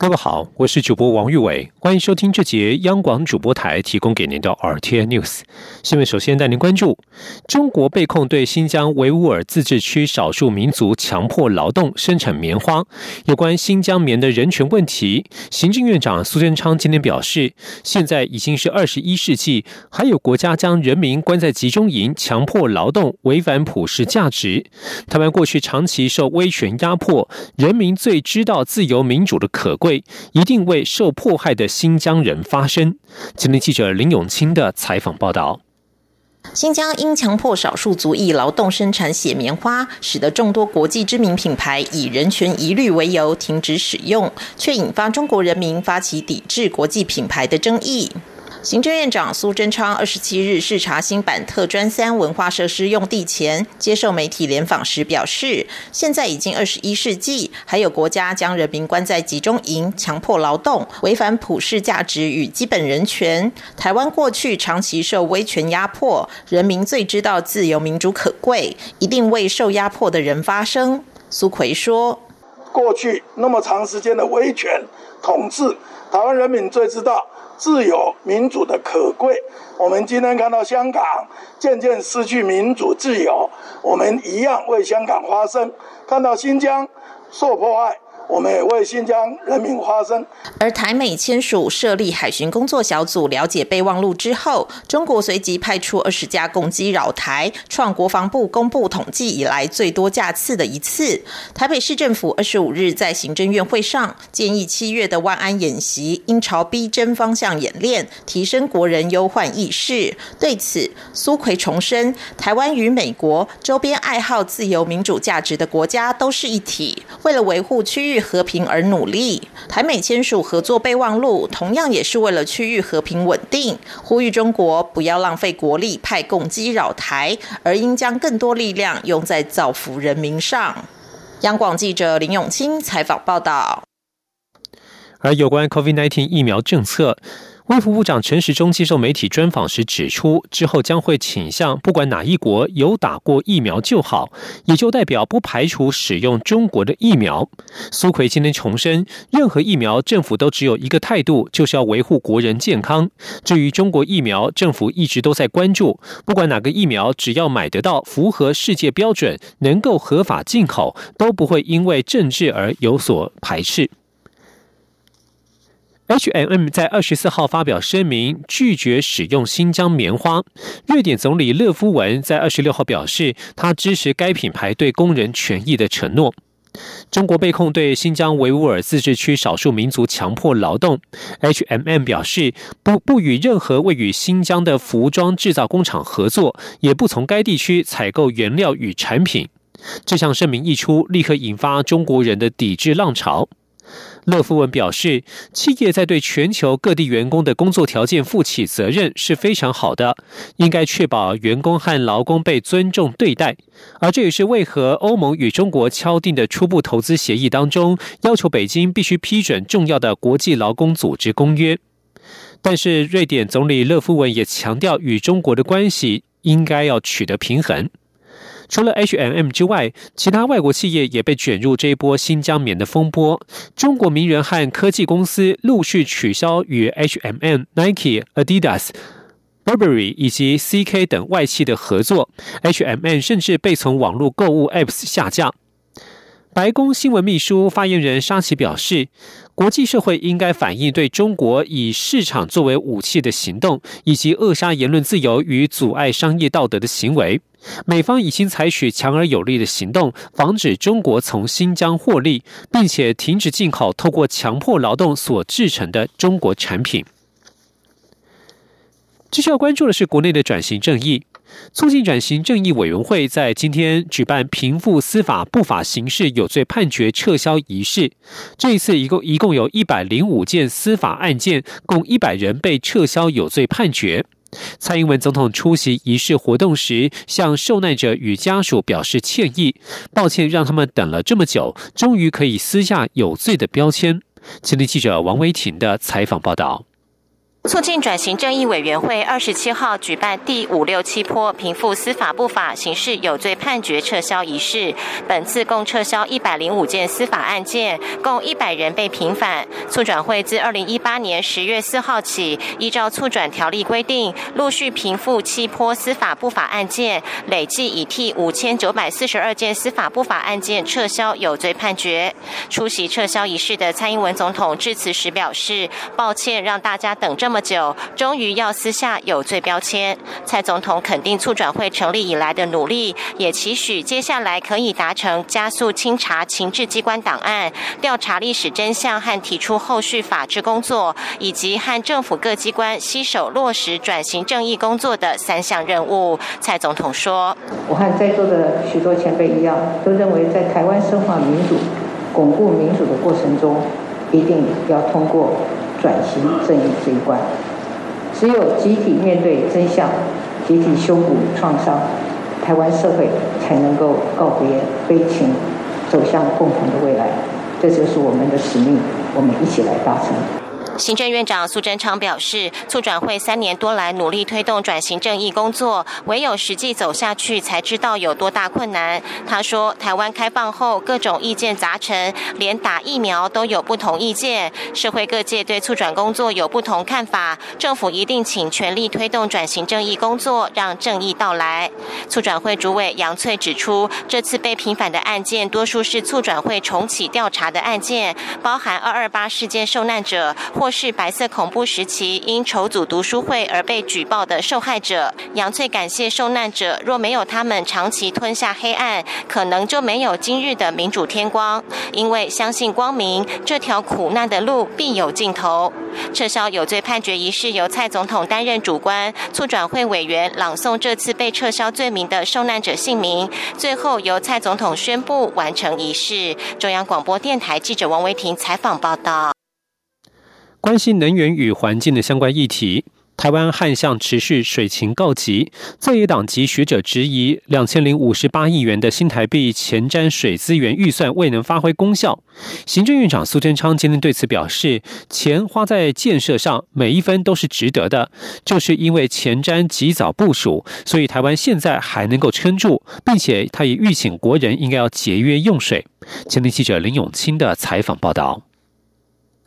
各位好，我是主播王玉伟，欢迎收听这节央广主播台提供给您的 RT News 新闻。首先带您关注：中国被控对新疆维吾尔自治区少数民族强迫劳动生产棉花。有关新疆棉的人权问题，行政院长苏贞昌今天表示，现在已经是二十一世纪，还有国家将人民关在集中营强迫劳动，违反普世价值。台湾过去长期受威权压迫，人民最知道自由民主的可贵。会一定为受迫害的新疆人发声。今天记者林永清的采访报道：新疆因强迫少数族裔劳动生产血棉花，使得众多国际知名品牌以人权疑虑为由停止使用，却引发中国人民发起抵制国际品牌的争议。行政院长苏贞昌二十七日视察新版特专三文化设施用地前，接受媒体联访时表示，现在已经二十一世纪，还有国家将人民关在集中营强迫劳动，违反普世价值与基本人权。台湾过去长期受威权压迫，人民最知道自由民主可贵，一定为受压迫的人发声。苏奎说：“过去那么长时间的威权统治，台湾人民最知道。”自由民主的可贵，我们今天看到香港渐渐失去民主自由，我们一样为香港发声；看到新疆受迫害。我们也为新疆人民发声。而台美签署设立海巡工作小组了解备忘录之后，中国随即派出二十架攻击扰台，创国防部公布统计以来最多架次的一次。台北市政府二十五日在行政院会上建议，七月的万安演习应朝逼真方向演练，提升国人忧患意识。对此，苏奎重申，台湾与美国周边爱好自由民主价值的国家都是一体，为了维护区域。和平而努力，台美签署合作备忘录，同样也是为了区域和平稳定。呼吁中国不要浪费国力派攻击扰台，而应将更多力量用在造福人民上。央广记者林永清采访报道。而有关 COVID-19 疫苗政策。卫副部长陈时中接受媒体专访时指出，之后将会倾向不管哪一国有打过疫苗就好，也就代表不排除使用中国的疫苗。苏奎今天重申，任何疫苗政府都只有一个态度，就是要维护国人健康。至于中国疫苗，政府一直都在关注，不管哪个疫苗，只要买得到、符合世界标准、能够合法进口，都不会因为政治而有所排斥。H&M 在二十四号发表声明，拒绝使用新疆棉花。瑞典总理勒夫文在二十六号表示，他支持该品牌对工人权益的承诺。中国被控对新疆维吾尔自治区少数民族强迫劳动，H&M 表示不不与任何位于新疆的服装制造工厂合作，也不从该地区采购原料与产品。这项声明一出，立刻引发中国人的抵制浪潮。勒夫文表示，企业在对全球各地员工的工作条件负起责任是非常好的，应该确保员工和劳工被尊重对待。而这也是为何欧盟与中国敲定的初步投资协议当中，要求北京必须批准重要的国际劳工组织公约。但是，瑞典总理勒夫文也强调，与中国的关系应该要取得平衡。除了 H&M 之外，其他外国企业也被卷入这一波新疆棉的风波。中国名人和科技公司陆续取消与 H&M、Nike、Adidas、Burberry 以及 CK 等外企的合作，H&M 甚至被从网络购物 Apps 下架。白宫新闻秘书发言人沙奇表示，国际社会应该反映对中国以市场作为武器的行动，以及扼杀言论自由与阻碍商业道德的行为。美方已经采取强而有力的行动，防止中国从新疆获利，并且停止进口透过强迫劳动所制成的中国产品。接下要关注的是国内的转型正义。促进转型正义委员会在今天举办平复司法不法刑事有罪判决撤销仪式。这一次一共一共有一百零五件司法案件，共一百人被撤销有罪判决。蔡英文总统出席仪式活动时，向受难者与家属表示歉意，抱歉让他们等了这么久，终于可以撕下有罪的标签。今天记者王维婷的采访报道。促进转型正义委员会二十七号举办第五六七波平复司法不法刑事有罪判决撤销仪式。本次共撤销一百零五件司法案件，共一百人被平反。促转会自二零一八年十月四号起，依照促转条例规定，陆续平复七波司法不法案件，累计已替五千九百四十二件司法不法案件撤销有罪判决。出席撤销仪式的蔡英文总统致辞时表示：“抱歉，让大家等这么。”久，终于要撕下有罪标签。蔡总统肯定促转会成立以来的努力，也期许接下来可以达成加速清查情治机关档案、调查历史真相和提出后续法制工作，以及和政府各机关携手落实转型正义工作的三项任务。蔡总统说：“我和在座的许多前辈一样，都认为在台湾深化民主、巩固民主的过程中，一定要通过。”转型正义这一关，只有集体面对真相，集体修补创伤，台湾社会才能够告别悲情，走向共同的未来。这就是我们的使命，我们一起来达成。行政院长苏贞昌表示，促转会三年多来努力推动转型正义工作，唯有实际走下去，才知道有多大困难。他说，台湾开放后，各种意见杂陈，连打疫苗都有不同意见，社会各界对促转工作有不同看法。政府一定请全力推动转型正义工作，让正义到来。促转会主委杨翠指出，这次被平反的案件，多数是促转会重启调查的案件，包含二二八事件受难者或。是白色恐怖时期因筹组读书会而被举报的受害者杨翠感谢受难者，若没有他们长期吞下黑暗，可能就没有今日的民主天光。因为相信光明，这条苦难的路必有尽头。撤销有罪判决仪式由蔡总统担任主官，促转会委员朗诵这次被撤销罪名的受难者姓名，最后由蔡总统宣布完成仪式。中央广播电台记者王维婷采访报道。关心能源与环境的相关议题，台湾旱象持续，水情告急。在野党及学者质疑，两千零五十八亿元的新台币前瞻水资源预算未能发挥功效。行政院长苏贞昌今天对此表示，钱花在建设上，每一分都是值得的。就是因为前瞻及早部署，所以台湾现在还能够撑住，并且他也预请国人应该要节约用水。前天记者林永清的采访报道。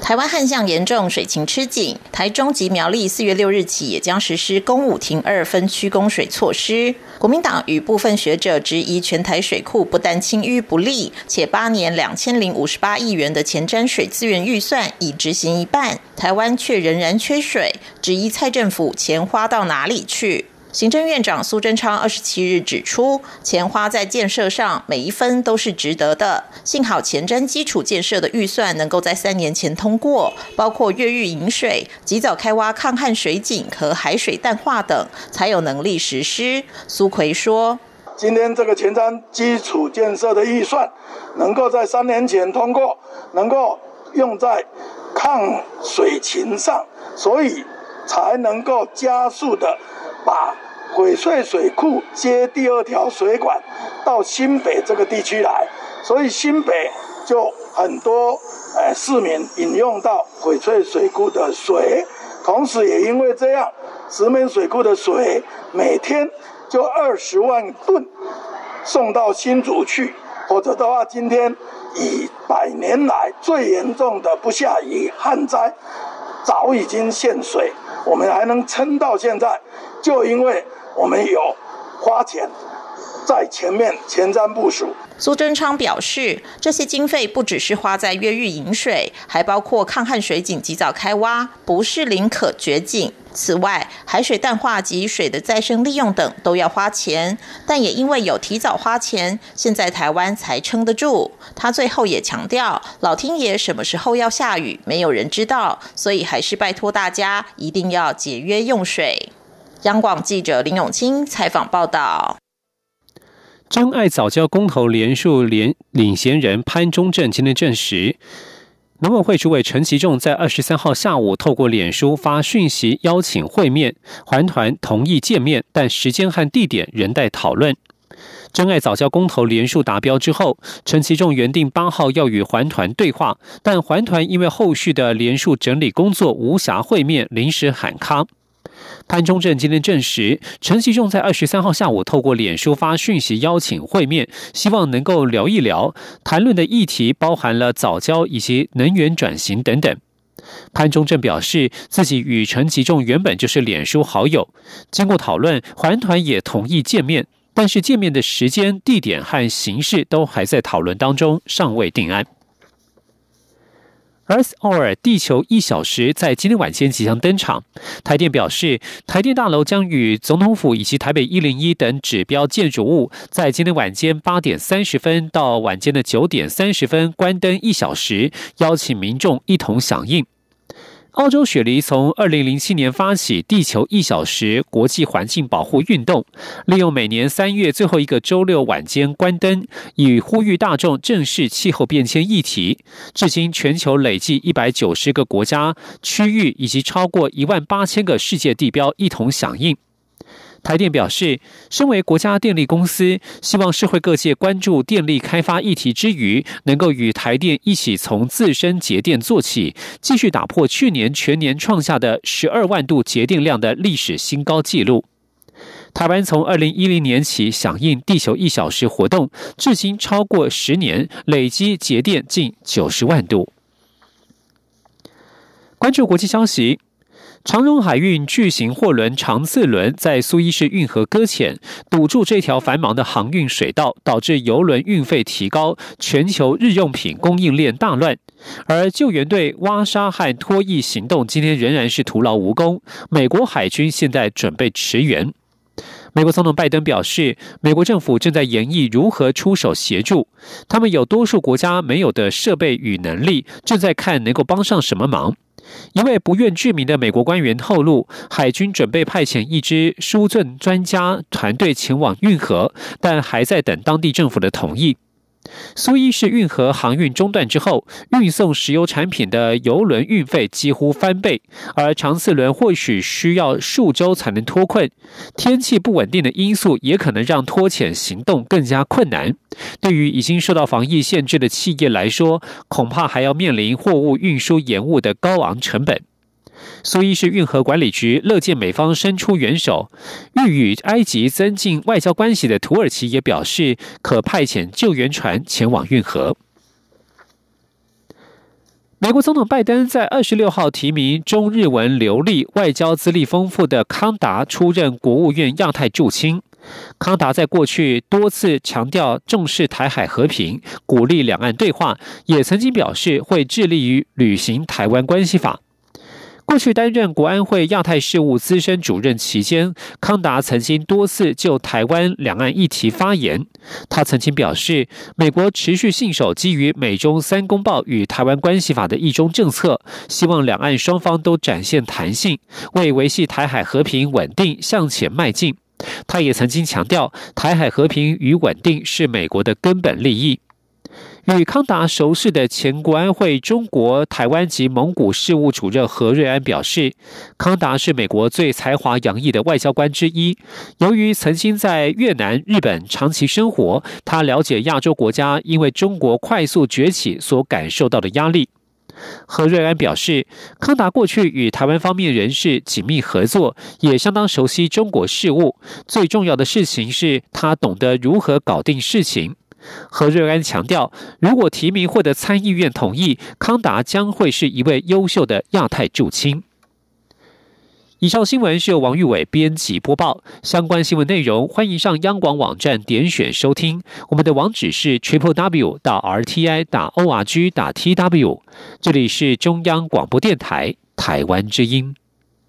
台湾旱象严重，水情吃紧。台中及苗栗四月六日起也将实施公五停二分区供水措施。国民党与部分学者质疑全台水库不但清淤不利，且八年两千零五十八亿元的前瞻水资源预算已执行一半，台湾却仍然缺水，质疑蔡政府钱花到哪里去。行政院长苏贞昌二十七日指出，钱花在建设上，每一分都是值得的。幸好前瞻基础建设的预算能够在三年前通过，包括越狱引水、及早开挖抗旱水井和海水淡化等，才有能力实施。苏奎说：“今天这个前瞻基础建设的预算能够在三年前通过，能够用在抗水情上，所以才能够加速的。”把翡翠水库接第二条水管到新北这个地区来，所以新北就很多呃市民饮用到翡翠水库的水，同时也因为这样，石门水库的水每天就二十万吨送到新竹去，否则的话，今天以百年来最严重的不下雨旱灾，早已经限水，我们还能撑到现在。就因为我们有花钱在前面前瞻部署。苏贞昌表示，这些经费不只是花在越狱引水，还包括抗旱水井及早开挖，不是零可掘井。此外，海水淡化及水的再生利用等都要花钱，但也因为有提早花钱，现在台湾才撑得住。他最后也强调，老天爷什么时候要下雨，没有人知道，所以还是拜托大家一定要节约用水。央广记者林永清采访报道：真爱早教公投连署连领衔人潘中正今天证实，农委会主委陈其仲在二十三号下午透过脸书发讯息邀请会面，环团同意见面，但时间和地点仍待讨论。真爱早教公投连数达标之后，陈其仲原定八号要与环团对话，但环团因为后续的连数整理工作无暇会面，临时喊卡。潘中正今天证实，陈其仲在二十三号下午透过脸书发讯息邀请会面，希望能够聊一聊，谈论的议题包含了早教以及能源转型等等。潘中正表示，自己与陈其仲原本就是脸书好友，经过讨论，环团也同意见面。但是见面的时间、地点和形式都还在讨论当中，尚未定案。Earth Hour 地球一小时在今天晚间即将登场。台电表示，台电大楼将与总统府以及台北一零一等指标建筑物，在今天晚间八点三十分到晚间的九点三十分关灯一小时，邀请民众一同响应。澳洲雪梨从二零零七年发起“地球一小时”国际环境保护运动，利用每年三月最后一个周六晚间关灯，以呼吁大众正视气候变迁议题。至今，全球累计一百九十个国家、区域以及超过一万八千个世界地标一同响应。台电表示，身为国家电力公司，希望社会各界关注电力开发议题之余，能够与台电一起从自身节电做起，继续打破去年全年创下的十二万度节电量的历史新高纪录。台湾从二零一零年起响应“地球一小时”活动，至今超过十年，累积节电近九十万度。关注国际消息。长荣海运巨型货轮长次轮在苏伊士运河搁浅，堵住这条繁忙的航运水道，导致油轮运费提高，全球日用品供应链大乱。而救援队挖沙和脱役行动今天仍然是徒劳无功。美国海军现在准备驰援。美国总统拜登表示，美国政府正在研议如何出手协助，他们有多数国家没有的设备与能力，正在看能够帮上什么忙。一位不愿具名的美国官员透露，海军准备派遣一支输赠专家团队前往运河，但还在等当地政府的同意。苏伊士运河航运中断之后，运送石油产品的油轮运费几乎翻倍，而长次轮或许需要数周才能脱困。天气不稳定的因素也可能让脱潜行动更加困难。对于已经受到防疫限制的企业来说，恐怕还要面临货物运输延误的高昂成本。苏伊士运河管理局乐见美方伸出援手，欲与埃及增进外交关系的土耳其也表示可派遣救援船前往运河。美国总统拜登在二十六号提名中日文流利、外交资历丰富的康达出任国务院亚太驻青。康达在过去多次强调重视台海和平，鼓励两岸对话，也曾经表示会致力于履行台湾关系法。过去担任国安会亚太事务资深主任期间，康达曾经多次就台湾两岸议题发言。他曾经表示，美国持续信守基于美中三公报与台湾关系法的一中政策，希望两岸双方都展现弹性，为维系台海和平稳定向前迈进。他也曾经强调，台海和平与稳定是美国的根本利益。与康达熟识的前国安会中国台湾及蒙古事务主任何瑞安表示，康达是美国最才华洋溢的外交官之一。由于曾经在越南、日本长期生活，他了解亚洲国家因为中国快速崛起所感受到的压力。何瑞安表示，康达过去与台湾方面人士紧密合作，也相当熟悉中国事务。最重要的事情是他懂得如何搞定事情。何瑞安强调，如果提名获得参议院同意，康达将会是一位优秀的亚太驻青。以上新闻是由王玉伟编辑播报，相关新闻内容欢迎上央广网站点选收听。我们的网址是 triple w 到 r t i 打 o r g 打 t w。这里是中央广播电台台湾之音。